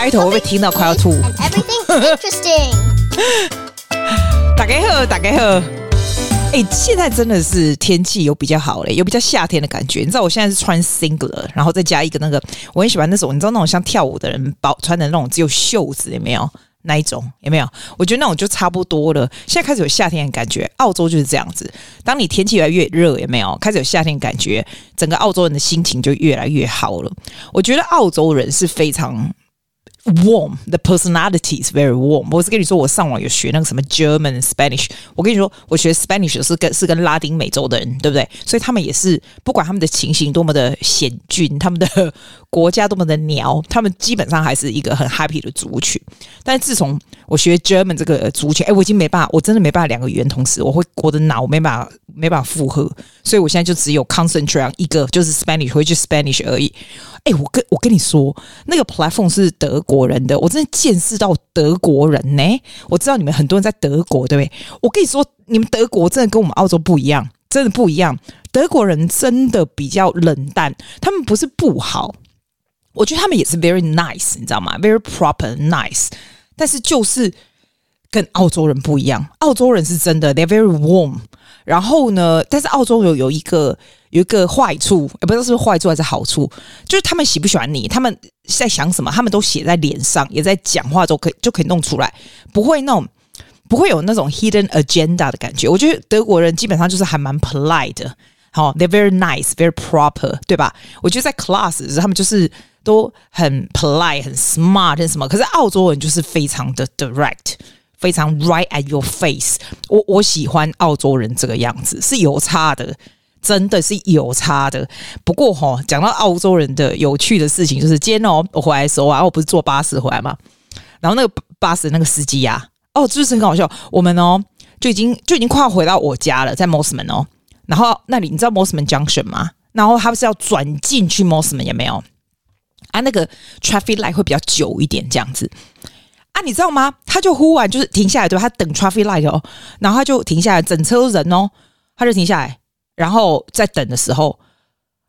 开头会被听到快要吐。大家好，大家好。哎，现在真的是天气有比较好嘞，有比较夏天的感觉。你知道我现在是穿 singlet，然后再加一个那个，我很喜欢那种，你知道那种像跳舞的人包穿的那种只有袖子，有没有？那一种有没有？我觉得那种就差不多了。现在开始有夏天的感觉，澳洲就是这样子。当你天气越来越热，有没有？开始有夏天的感觉，整个澳洲人的心情就越来越好了。我觉得澳洲人是非常。Warm, the personality is very warm。我是跟你说，我上网有学那个什么 German Spanish。我跟你说，我学 Spanish 是跟是跟拉丁美洲的人，对不对？所以他们也是，不管他们的情形多么的险峻，他们的国家多么的鸟，他们基本上还是一个很 happy 的族群。但是自从我学 German 这个族群，哎，我已经没办法，我真的没办法两个语言同时，我会我的脑没办法没办法负荷，所以我现在就只有 concentrate 一个，就是 Spanish，回去 Spanish 而已。哎，我跟我跟你说，那个 platform 是德国人的，我真的见识到德国人呢。我知道你们很多人在德国，对不对？我跟你说，你们德国真的跟我们澳洲不一样，真的不一样。德国人真的比较冷淡，他们不是不好，我觉得他们也是 very nice，你知道吗？very proper nice，但是就是跟澳洲人不一样。澳洲人是真的，they're very warm。然后呢，但是澳洲有有一个。有一个坏处，也不知道是不是坏处还是好处，就是他们喜不喜欢你，他们在想什么，他们都写在脸上，也在讲话都可以就可以弄出来，不会那种不会有那种 hidden agenda 的感觉。我觉得德国人基本上就是还蛮 polite 的，好，they're very nice, very proper，对吧？我觉得在 class 他们就是都很 polite、很 smart，很什么。可是澳洲人就是非常的 direct，非常 right at your face。我我喜欢澳洲人这个样子，是有差的。真的是有差的，不过哈、讲到澳洲人的有趣的事情，就是今天哦，我回来的时候啊，我不是坐巴士回来嘛，然后那个巴士那个司机呀、啊，哦，就是很搞笑，我们哦就已经就已经快要回到我家了，在 Mosman 哦，然后那里你知道 Mosman Junction 吗？然后他不是要转进去 Mosman 有没有？啊，那个 traffic light 会比较久一点，这样子啊，你知道吗？他就忽然就是停下来，对？他等 traffic light 哦，然后他就停下来，整车人哦，他就停下来。然后在等的时候，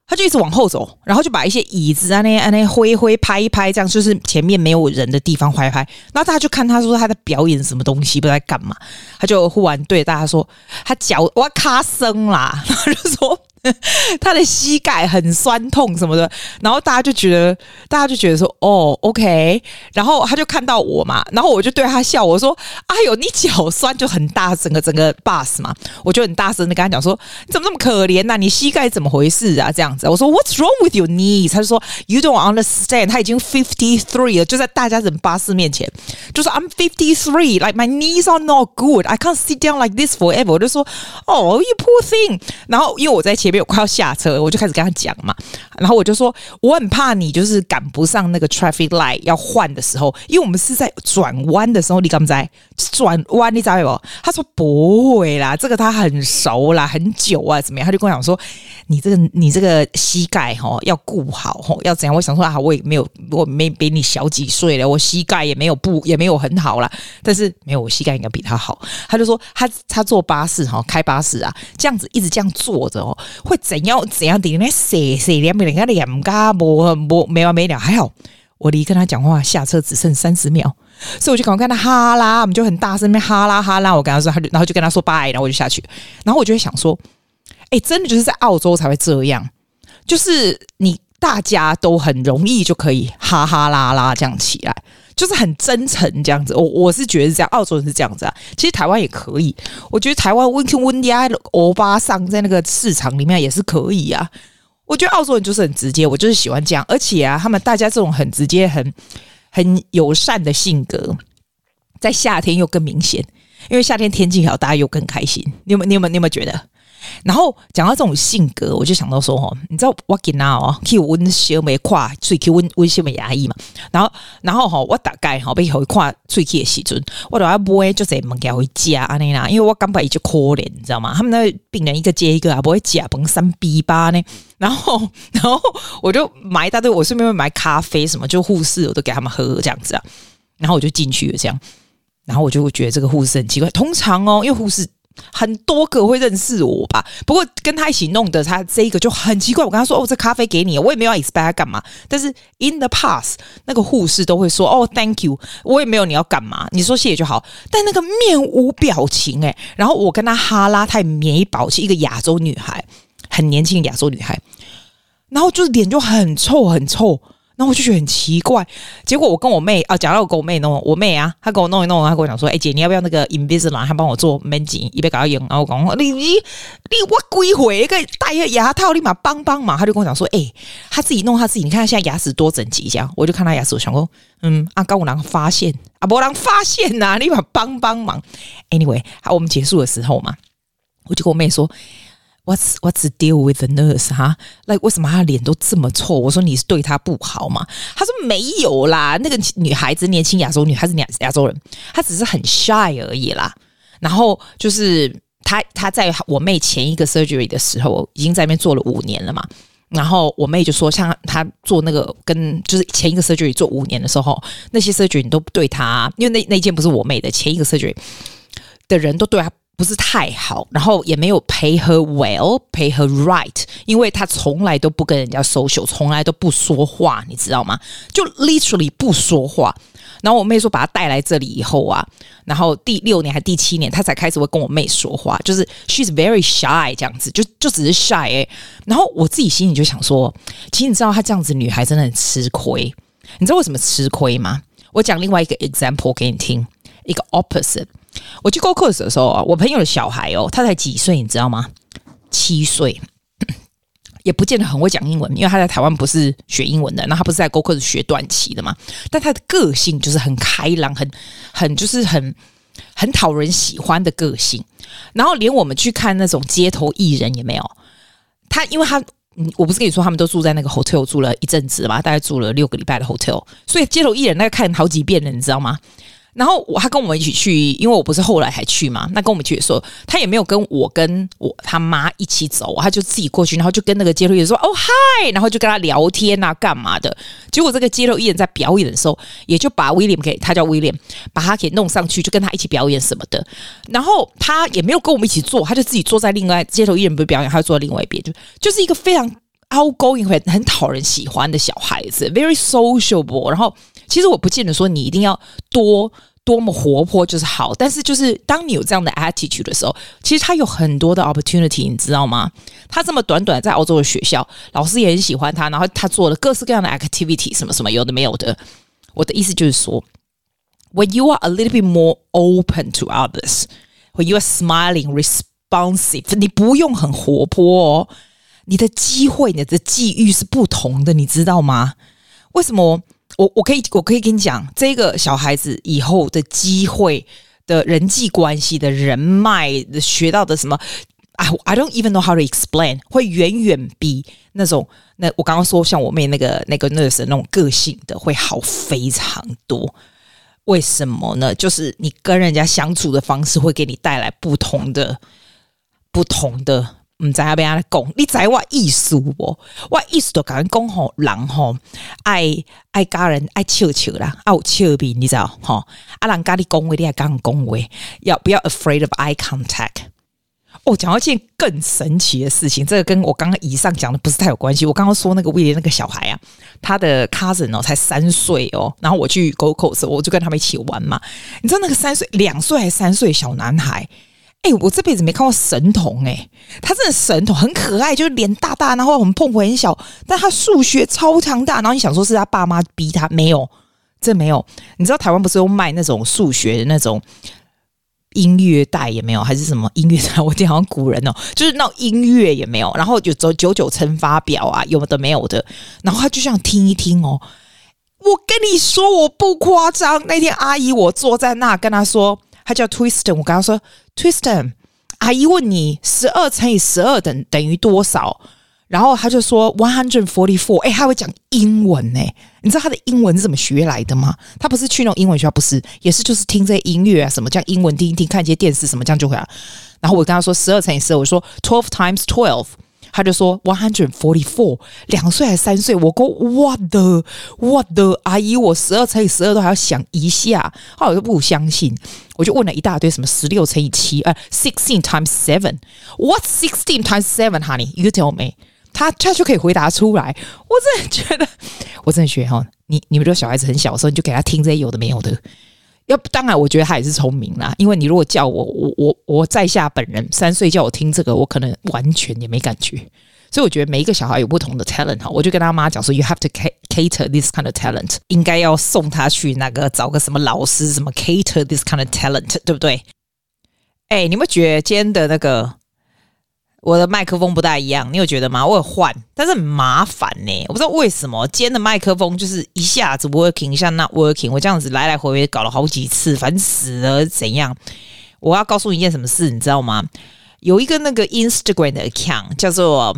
他就一直往后走，然后就把一些椅子啊那啊那挥挥拍一拍，这样就是前面没有人的地方拍一拍。然后大家就看他说他在表演什么东西，不知道在干嘛。他就忽然对大家说：“他脚我要卡声啦。”然后就说。他的膝盖很酸痛什么的，然后大家就觉得，大家就觉得说，哦，OK，然后他就看到我嘛，然后我就对他笑，我说，哎呦，你脚酸就很大，整个整个 bus 嘛，我就很大声的跟他讲说，你怎么那么可怜呐、你膝盖怎么回事啊？这样子，我说，What's wrong with your knees？他就说，You don't understand。他已经 fifty three 了，就在大家整巴士面前，就说 I'm fifty three，like my knees are not good，I can't sit down like this forever。我就说，哦，you poor thing。然后因为我在前。前面我快要下车，我就开始跟他讲嘛，然后我就说我很怕你就是赶不上那个 traffic light 要换的时候，因为我们是在转弯的时候，你敢不在转弯？你知道没？他说不会啦，这个他很熟啦，很久啊，怎么样？他就跟我讲说，你这个你这个膝盖哈要顾好哈，要怎样？我想说啊，我也没有，我没比你小几岁了，我膝盖也没有不也没有很好啦，但是没有我膝盖应该比他好。他就说他他坐巴士哈，开巴士啊，这样子一直这样坐着哦。会怎样怎样的？那谁谁两两个两加没没没完没了。还好我离跟他讲话下车只剩三十秒，所以我就赶快跟他哈啦，我们就很大声，面哈啦哈啦。我跟他说，他就然后就跟他说拜，然后我就下去。然后我就会想说，哎，真的就是在澳洲才会这样，就是你大家都很容易就可以哈哈啦啦这样起来。就是很真诚这样子，我我是觉得是这样，澳洲人是这样子啊。其实台湾也可以，我觉得台湾温克温迪埃欧巴桑在那个市场里面也是可以啊。我觉得澳洲人就是很直接，我就是喜欢这样，而且啊，他们大家这种很直接、很很友善的性格，在夏天又更明显，因为夏天天气好，大家又更开心。你有没有？你有没有？你有没有觉得？然后讲到这种性格，我就想到说哦，你知道我给那哦，去温小美跨，所以去温温小美牙医嘛。然后，然后哈，我大概哈被回跨最去的时阵，我都要买就在门口回家安尼啦，因为我刚把一就可怜，你知道吗？他们那病人一个接一个啊，不会假崩三 B 八呢。然后，然后我就买一大堆，我顺便会买咖啡什么，就护士我都给他们喝这样子啊。然后我就进去了这样，然后我就会觉得这个护士很奇怪。通常哦，因为护士。很多个会认识我吧。不过跟他一起弄的，他这一个就很奇怪。我跟他说：“哦，这咖啡给你。”我也没有 expect 干嘛。但是 in the past，那个护士都会说：“哦，thank you。”我也没有你要干嘛，你说谢谢就好。但那个面无表情哎，然后我跟他哈拉，他也没保持一个亚洲女孩，很年轻的亚洲女孩，然后就是脸就很臭很臭。然后我就觉得很奇怪，结果我跟我妹啊，讲到我跟我妹弄，我妹啊，她给我弄一弄，她跟我讲说：“哎、姐，你要不要那个 Invisalign？她帮我做门禁，一边搞到用。”然后我讲：“你你你我鬼回可以戴个牙套，立马帮帮忙。”她就跟我讲说：“哎、欸，她自己弄她自己，你看她现在牙齿多整齐。”这样，我就看她牙齿，我想说：“嗯，啊，刚我能发现啊，没人发现呐、啊，立马帮帮忙。”Anyway，好，我们结束的时候嘛，我就跟我妹说。What's What's the deal with the nurse？哈，like 为什么她脸都这么臭？我说你是对她不好吗？她说没有啦，那个女孩子年轻亚洲女孩子亚亚洲人，她只是很 shy 而已啦。然后就是她她在我妹前一个 surgery 的时候，已经在那边做了五年了嘛。然后我妹就说，像她做那个跟就是前一个 surgery 做五年的时候，那些 surgery 你都不对她，因为那那件不是我妹的，前一个 surgery 的人都对她。不是太好，然后也没有 pay her well，pay her right，因为他从来都不跟人家 social，从来都不说话，你知道吗？就 literally 不说话。然后我妹说把他带来这里以后啊，然后第六年还第七年，他才开始会跟我妹说话，就是 she's very shy 这样子，就就只是 shy 哎。然后我自己心里就想说，其实你知道她这样子女孩真的很吃亏，你知道为什么吃亏吗？我讲另外一个 example 给你听，一个 opposite。我去 Go Coast 的时候啊，我朋友的小孩哦，他才几岁，你知道吗？七岁，也不见得很会讲英文，因为他在台湾不是学英文的，那他不是在 Go Coast 学短期的嘛？但他的个性就是很开朗，很很就是很很讨人喜欢的个性。然后连我们去看那种街头艺人也没有他，因为他，我不是跟你说他们都住在那个 hotel 住了一阵子嘛，大概住了六个礼拜的 hotel，所以街头艺人那个看好几遍了，你知道吗？然后我他跟我们一起去，因为我不是后来还去嘛。那跟我们去的时候，他也没有跟我跟我他妈一起走，他就自己过去，然后就跟那个街头艺人说：“哦嗨！”然后就跟他聊天啊，干嘛的？结果这个街头艺人在表演的时候，也就把威廉给他叫威廉，把他给弄上去，就跟他一起表演什么的。然后他也没有跟我们一起坐，他就自己坐在另外街头艺人不是表演，他就坐在另外一边，就就是一个非常 outgoing 很很讨人喜欢的小孩子，very sociable。然后。其实我不见得说你一定要多多么活泼就是好，但是就是当你有这样的 attitude 的时候，其实他有很多的 opportunity，你知道吗？他这么短短在澳洲的学校，老师也很喜欢他，然后他做了各式各样的 activity，什么什么有的没有的。我的意思就是说，when you are a little bit more open to others，when you are smiling, responsive，你不用很活泼哦，你的机会、你的机遇是不同的，你知道吗？为什么？我我可以我可以跟你讲，这个小孩子以后的机会的人际关系的人脉的学到的什么，I I don't even know how to explain，会远远比那种那我刚刚说像我妹那个那个 nurse 那种个性的会好非常多。为什么呢？就是你跟人家相处的方式会给你带来不同的不同的。唔知阿边阿讲，你知我意思不？我意思就讲讲吼，人吼爱爱家人爱笑笑啦，爱有笑面，你知道吼？阿人家你讲话，你还讲讲话，要不要 afraid of eye contact？哦，讲到一件更神奇的事情，这个跟我刚刚以上讲的不是太有关系。我刚刚说那个威廉那个小孩啊，他的 cousin 哦才三岁哦，然后我去 go c o s 我就跟他们一起玩嘛。你知道那个三岁、两岁还三岁小男孩？哎、我这辈子没看过神童哎、他真的神童，很可爱，就是脸大大，然后我们碰碰很小，但他数学超强大。然后你想说是他爸妈逼他，没有，这没有。你知道台湾不是有卖那种数学的那种音乐带也没有，还是什么音乐带？我记得好像古人哦，就是那音乐也没有。然后有走九九乘法表啊，有的没有的。然后他就想听一听哦。我跟你说，我不夸张。那天阿姨我坐在那跟他说。他叫 Twiston，我跟他说 Twiston，阿姨问你十二乘以十二等等于多少？然后他就说 one hundred forty four。哎，他会讲英文呢？你知道他的英文是怎么学来的吗？他不是去那种英文学校，不是，也是就是听这些音乐啊，什么这样英文听一听，看一些电视什么这样就会了。然后我跟他说十二乘以十二，我说 twelve times twelve。他就说 one hundred forty four，两岁还三岁？我说 what the what the 阿姨，我十二乘以十二都还要想一下，后来我就不相信，我就问了一大堆什么十六乘以七，呃，sixteen times seven，what sixteen times seven，honey，you tell me，他他就可以回答出来。我真的觉得，我真的觉得哈，你你们这个小孩子很小的时候，你就给他听这些有的没有的。要当然，我觉得他也是聪明啦。因为你如果叫我，我我我在下本人三岁叫我听这个，我可能完全也没感觉。所以我觉得每一个小孩有不同的 talent 哈。我就跟他妈讲说，you have to cater this kind of talent，应该要送他去那个找个什么老师，什么 cater this kind of talent，对不对？哎，你们觉得今天的那个？我的麦克风不大一样，你有觉得吗？我有换，但是很麻烦呢。我不知道为什么今天的麦克风就是一下子 working，一下 not working。我这样子来来回回搞了好几次，烦死了，怎样？我要告诉你一件什么事，你知道吗？有一个那个 Instagram 的 account 叫做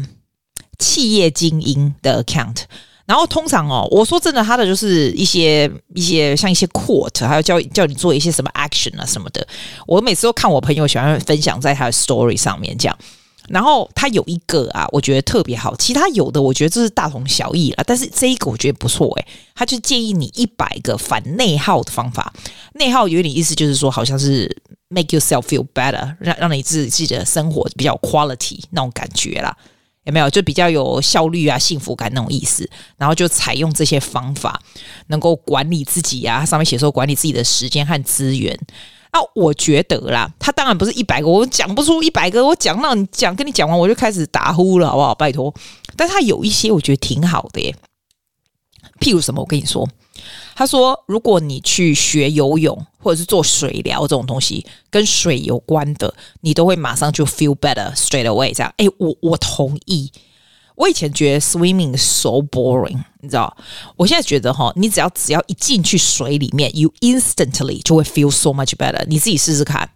企业精英的 account，然后通常哦，我说真的，他的就是一些一些像一些 quote，还有叫叫你做一些什么 action 啊什么的。我每次都看我朋友喜欢分享在他的 story 上面这样。然后他有一个啊，我觉得特别好。其他有的我觉得这是大同小异了，但是这一个我觉得不错诶。他就建议你一百个反内耗的方法。内耗有点意思，就是说好像是 make yourself feel better，让让你自己的生活比较 quality 那种感觉啦，有没有？就比较有效率啊，幸福感那种意思。然后就采用这些方法，能够管理自己啊。上面写说管理自己的时间和资源。啊，我觉得啦，他当然不是一百个，我讲不出一百个，我讲到你讲跟你讲完，我就开始打呼了，好不好？拜托，但他有一些我觉得挺好的耶，譬如什么？我跟你说，他说，如果你去学游泳或者是做水疗这种东西，跟水有关的，你都会马上就 feel better straight away。这样，哎，我我同意。我以前觉得 swimming so boring，你知道？我现在觉得哈，你只要只要一进去水里面，you instantly 就会 feel so much better。你自己试试看。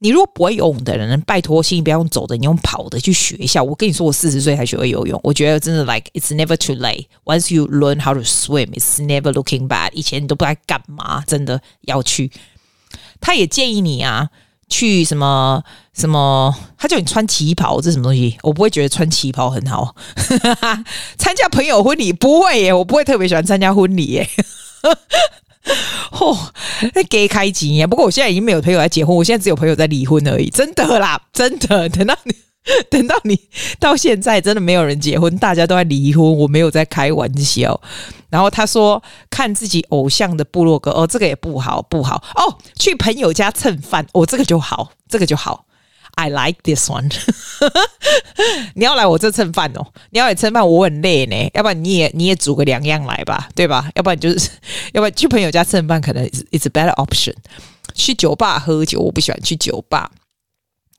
你如果不会游泳的人，拜托，请你不要用走的，你用跑的去学一下。我跟你说，我四十岁才学会游泳，我觉得真的 like it's never too late。Once you learn how to swim, it's never looking bad.。以前你都不知道干嘛，真的要去。他也建议你啊。去什么什么？他叫你穿旗袍，这什么东西？我不会觉得穿旗袍很好。参加朋友婚礼不会耶，我不会特别喜欢参加婚礼耶。嚯、哦，那给开机耶！不过我现在已经没有朋友在结婚，我现在只有朋友在离婚而已。真的啦，真的。等到你，等到你到现在，真的没有人结婚，大家都在离婚。我没有在开玩笑。然后他说看自己偶像的部落格哦，这个也不好不好哦。去朋友家蹭饭哦，这个就好，这个就好。I like this one。你要来我这蹭饭哦，你要来蹭饭，我很累呢。要不然你也你也煮个两样来吧，对吧？要不然就是，要不然去朋友家蹭饭可能 it's a better option。去酒吧喝酒，我不喜欢去酒吧。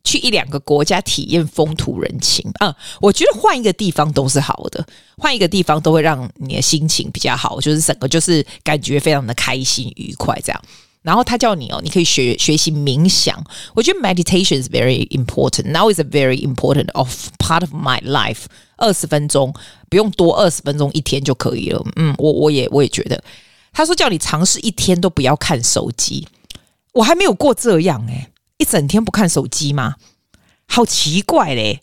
去一两个国家体验风土人情，嗯，我觉得换一个地方都是好的，换一个地方都会让你的心情比较好，就是整个就是感觉非常的开心愉快这样。然后他叫你哦，你可以学学习冥想，我觉得 meditation is very important. Now is a very important of part of my life。二十分钟不用多，二十分钟一天就可以了。嗯，我我也我也觉得，他说叫你尝试一天都不要看手机，我还没有过这样诶。一整天不看手机吗？好奇怪嘞！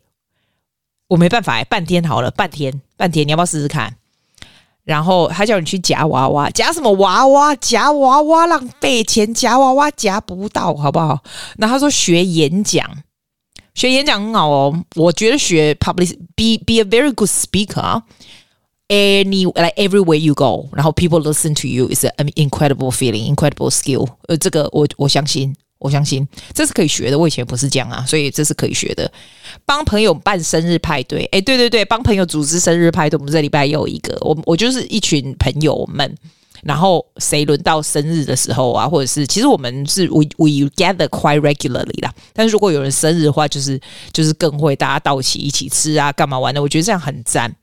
我没办法哎，半天好了，半天半天，你要不要试试看？然后他叫你去夹娃娃，夹什么娃娃？夹娃娃浪费钱，夹娃娃夹不到，好不好？那他说学演讲，学演讲很好哦。我觉得学 public，be be a very good speaker，any like everywhere you go，然后 people listen to you is an incredible feeling，incredible skill。呃，这个我我相信。我相信这是可以学的，我以前不是这样啊，所以这是可以学的。帮朋友办生日派对，哎，对对对，帮朋友组织生日派对，我们这礼拜又有一个，我我就是一群朋友们，然后谁轮到生日的时候啊，或者是其实我们是 we we gather quite regularly 啦，但是如果有人生日的话，就是就是更会大家到齐一起吃啊，干嘛玩的，我觉得这样很赞。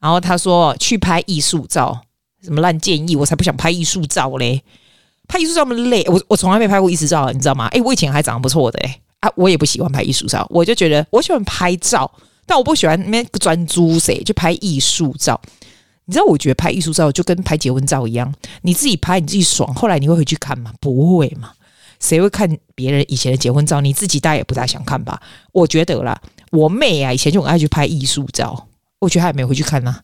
然后他说去拍艺术照，什么烂建议，我才不想拍艺术照嘞。拍艺术照那么累，我我从来没拍过艺术照，你知道吗？诶，我以前还长得不错的诶，啊，我也不喜欢拍艺术照，我就觉得我喜欢拍照，但我不喜欢那边专注谁就拍艺术照。你知道，我觉得拍艺术照就跟拍结婚照一样，你自己拍你自己爽，后来你会回去看吗？不会嘛？谁会看别人以前的结婚照？你自己大概也不大想看吧？我觉得啦，我妹啊，以前就很爱去拍艺术照，我觉得她也没有回去看呢、啊。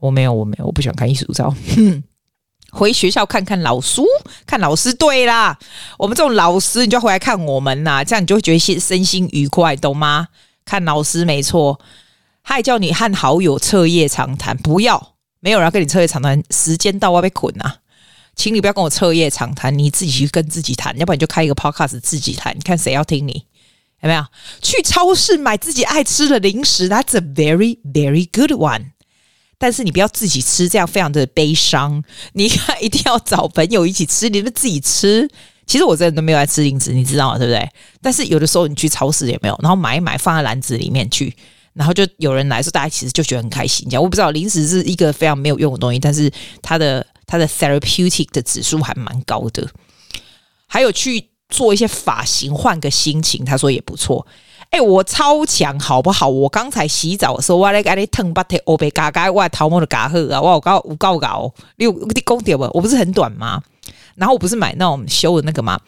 我没有，我没有，我不喜欢看艺术照。哼 回学校看看老书，看老师。对啦，我们这种老师，你就回来看我们呐、啊，这样你就会觉得心身心愉快，懂吗？看老师没错，他还叫你和好友彻夜长谈，不要，没有人跟你彻夜长谈，时间到我要被捆啊，请你不要跟我彻夜长谈，你自己去跟自己谈，要不然你就开一个 podcast 自己谈，看谁要听你？有没有？去超市买自己爱吃的零食，That's a very very good one。但是你不要自己吃，这样非常的悲伤。你看，一定要找朋友一起吃，你们自己吃。其实我真的都没有爱吃零食，你知道吗？对不对？但是有的时候你去超市也没有，然后买一买放在篮子里面去，然后就有人来说，大家其实就觉得很开心。这样我不知道，零食是一个非常没有用的东西，但是它的它的 therapeutic 的指数还蛮高的。还有去做一些发型，换个心情，他说也不错。哎、我超强，好不好？我刚才洗澡的时候，我来给你烫把头，我被嘎嘎，我头毛都嘎呵啊，我搞我搞搞，你有你讲对不？我不是很短吗？然后我不是买那种修的那个吗？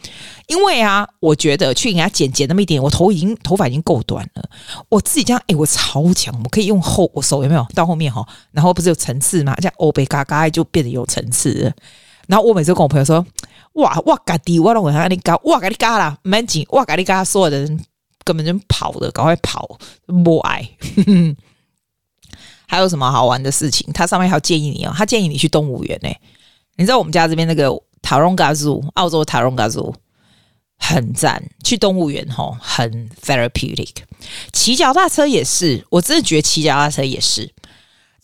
因为啊，我觉得去给他剪剪那么一点，我头已经头发已经够短了。我自己这样，哎、我超强，我可以用后我手有没有到后面哈？然后不是有层次吗？这样欧北嘎嘎就变得有层次。然后我每次跟我朋友说，哇哇嘎滴，我让我让你嘎，哇嘎你嘎啦，蛮紧，哇嘎你嘎，所有人。根本就跑的，赶快跑！不爱。还有什么好玩的事情？它上面还要建议你哦，他建议你去动物园呢。你知道我们家这边那个塔隆嘎族澳洲塔隆嘎族很赞，去动物园吼很 therapeutic。骑脚踏车也是，我真的觉得骑脚踏车也是。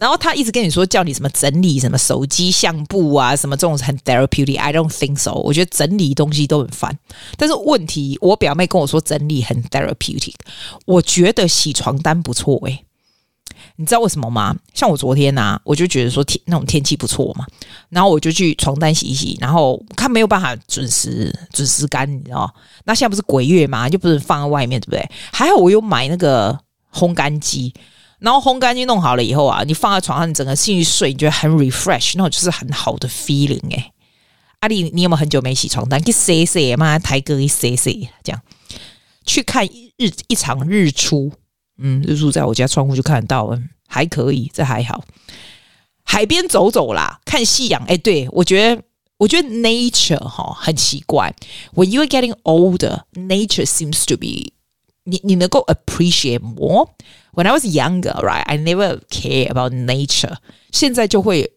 然后他一直跟你说叫你什么整理什么手机相簿啊，什么这种很 therapeutic。I don't think so。我觉得整理东西都很烦。但是问题，我表妹跟我说整理很 therapeutic。我觉得洗床单不错诶、你知道为什么吗？像我昨天啊，我就觉得说天那种天气不错嘛，然后我就去床单洗一洗，然后看没有办法准时准时干，你知道？那现在不是鬼月嘛，就不能放在外面，对不对？还好我有买那个烘干机。然后烘干机弄好了以后啊，你放在床上，你整个进去睡，你觉得很 refresh，那种就是很好的 feeling 哎、阿丽，你有没有很久没洗床单？去洗洗嘛，台哥一洗洗，这样去看日一场日出，嗯，日出在我家窗户就看得到，嗯，还可以，这还好。海边走走啦，看夕阳，哎，对我觉得，我觉得 nature 哈很奇怪。When you are getting older, nature seems to be 你你能够 appreciate more。When I was younger, right, I never care about nature。现在就会，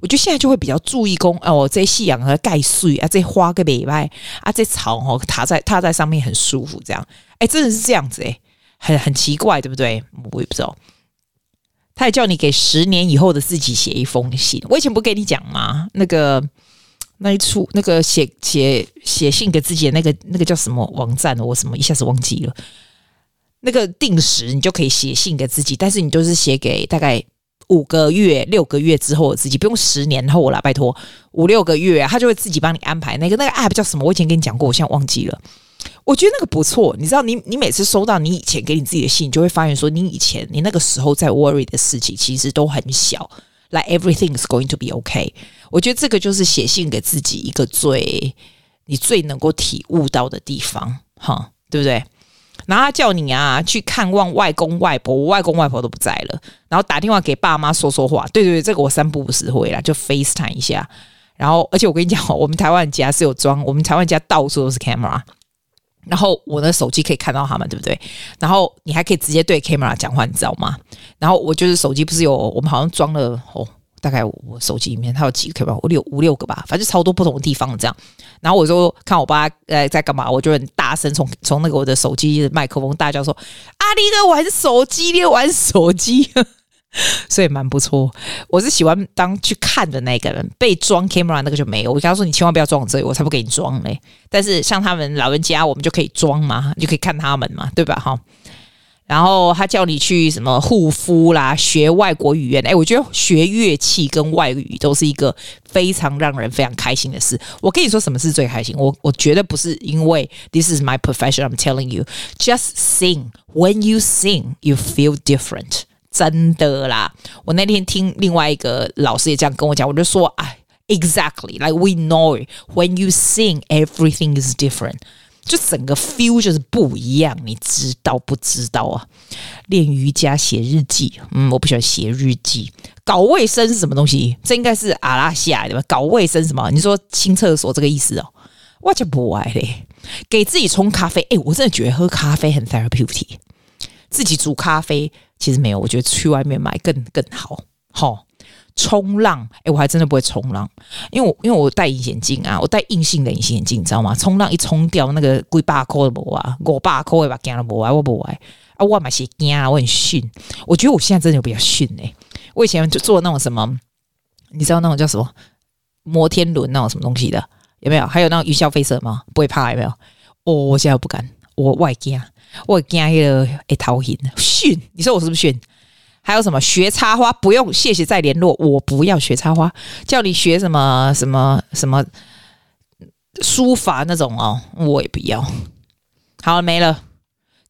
我觉得现在就会比较注意公哦，这夕阳和盖碎啊，这花个尾巴啊，这草哦，踏在踏在上面很舒服，这样，哎，真的是这样子哎，很很奇怪，对不对？我也不知道。他也叫你给十年以后的自己写一封信。我以前不跟你讲吗？那个。那一处那个写写写信给自己的那个那个叫什么网站？我什么一下子忘记了。那个定时你就可以写信给自己，但是你就是写给大概五个月、六个月之后的自己，不用十年后了，拜托五六个月，他就会自己帮你安排那个那个 app 叫什么？我以前跟你讲过，我现在忘记了。我觉得那个不错，你知道你，你你每次收到你以前给你自己的信，你就会发现说，你以前你那个时候在 worry 的事情其实都很小。Like everything is going to be okay。我觉得这个就是写信给自己一个最你最能够体悟到的地方，哈，对不对？然后他叫你啊去看望外公外婆，我外公外婆都不在了，然后打电话给爸妈说说话。对对对，这个我三不五时会啦，就 FaceTime 一下。然后，而且我跟你讲，我们台湾家是有装，我们台湾家到处都是 camera。然后我的手机可以看到他们，对不对？然后你还可以直接对 camera 讲话，你知道吗？然后我就是手机不是有我们好像装了哦，大概我手机里面它有几个 camera，我六五六个吧，反正超多不同的地方这样。然后我就看我爸呃在干嘛，我就很大声从从那个我的手机麦克风大叫说：“阿力在玩手机，你玩手机。”所以蛮不错，我是喜欢当去看的那个人，被装 camera 那个就没有。我跟他说：“你千万不要装我这里，我才不给你装嘞。”但是像他们老人家，我们就可以装嘛，你就可以看他们嘛，对吧？哈。然后他叫你去什么护肤啦，学外国语言。哎，我觉得学乐器跟外语都是一个非常让人非常开心的事。我跟你说，什么是最开心？我我觉得不是因为 this is my profession. I'm telling you, just sing. When you sing, you feel different. 真的啦！我那天听另外一个老师也这样跟我讲，我就说，哎，exactly like we know. When you sing, everything is different. 就整个 feel 就是不一样，你知道不知道啊？练瑜伽、写日记，嗯，我不喜欢写日记。搞卫生是什么东西？这应该是阿拉西亚的吧？搞卫生什么？你说清厕所这个意思哦？我就不爱嘞。给自己冲咖啡，哎，我真的觉得喝咖啡很 therapeutic。自己煮咖啡其实没有，我觉得去外面买更更好。好，冲浪，哎，我还真的不会冲浪，因为我因为我戴隐形眼镜啊，我戴硬性的隐形眼镜，你知道吗？冲浪一冲掉，那个几百块都无啊，五百块也把惊了无啊，我不爱啊，我嘛是惊啊，我很逊。我觉得我现在真的有比较逊哎、欸，我以前就做那种什么，你知道那种叫什么摩天轮那种什么东西的，有没有？还有那种云霄飞车吗？不会怕有没有？哦，我现在不敢，我外惊，我惊那个会头晕逊。你说我是不是逊？还有什么学插花？不用，谢谢再联络。我不要学插花，叫你学什么什么什么书法那种哦，我也不要。好了，没了。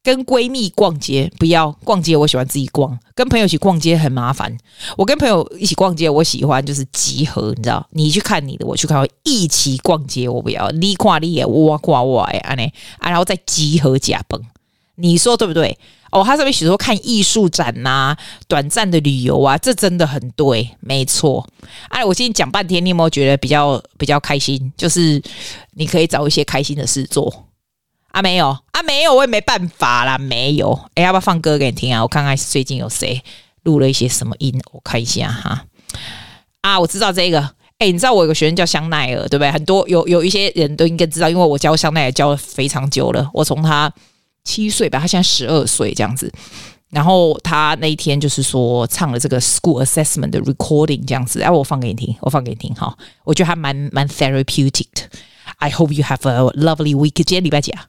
跟闺蜜逛街，不要逛街，我喜欢自己逛。跟朋友一起逛街很麻烦。我跟朋友一起逛街，我喜欢就是集合，你知道？你去看你的，我去看我，一起逛街，我不要。你跨你也，我跨我哎，安呢？然后再集合假崩，你说对不对？哦，他上面写说看艺术展呐、啊，短暂的旅游啊，这真的很对，没错。哎，我今天讲半天，你有没有觉得比较比较开心？就是你可以找一些开心的事做。啊，没有啊，没有，我也没办法啦，没有。哎，要不要放歌给你听啊？我看看最近有谁录了一些什么音，我看一下哈。啊，我知道这个。哎，你知道我有个学生叫香奈儿，对不对？很多有有一些人都应该知道，因为我教香奈儿教了非常久了。我从他七岁吧，他现在十二岁这样子。然后他那一天就是说唱了这个 school assessment 的 recording 这样子。哎，我放给你听，我放给你听哈。我觉得还蛮蛮 therapeutic 的。I hope you have a lovely week。今天礼拜几啊？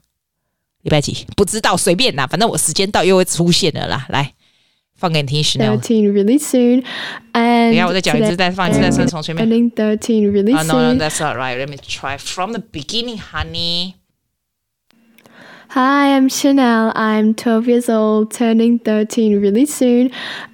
礼拜几？不知道，随便啦，反正我时间到又会出现了啦。来，放给你听。Thirteen really soon. And 等下我再讲一次，再放一次，再从从前面。Ending thirteen really soon. Oh, no, no, that's not right. Let me try from the beginning, honey. Hi, I'm Chanel. I'm 12 years old, turning 13 really soon.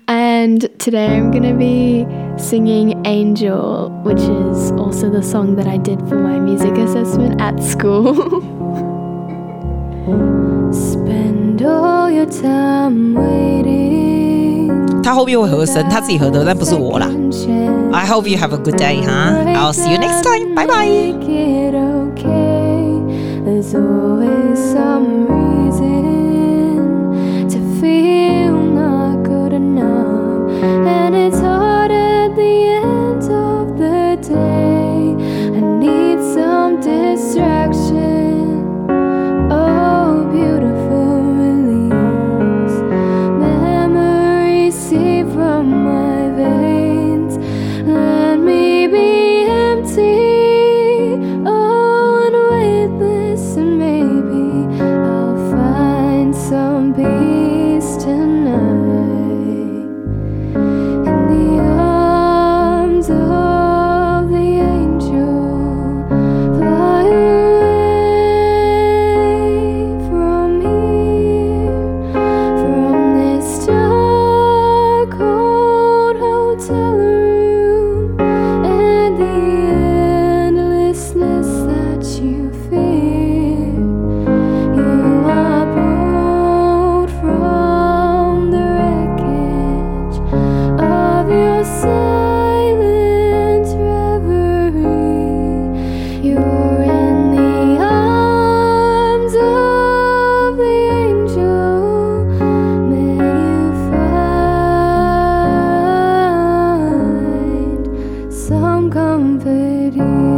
And today I'm going to be singing Angel, which is also the song that I did for my music assessment at school. Spend all your time waiting. 他后面会和声，他自己和的，但不是我啦。I hope you have a good day, huh? I'll see you next time. Bye bye. You.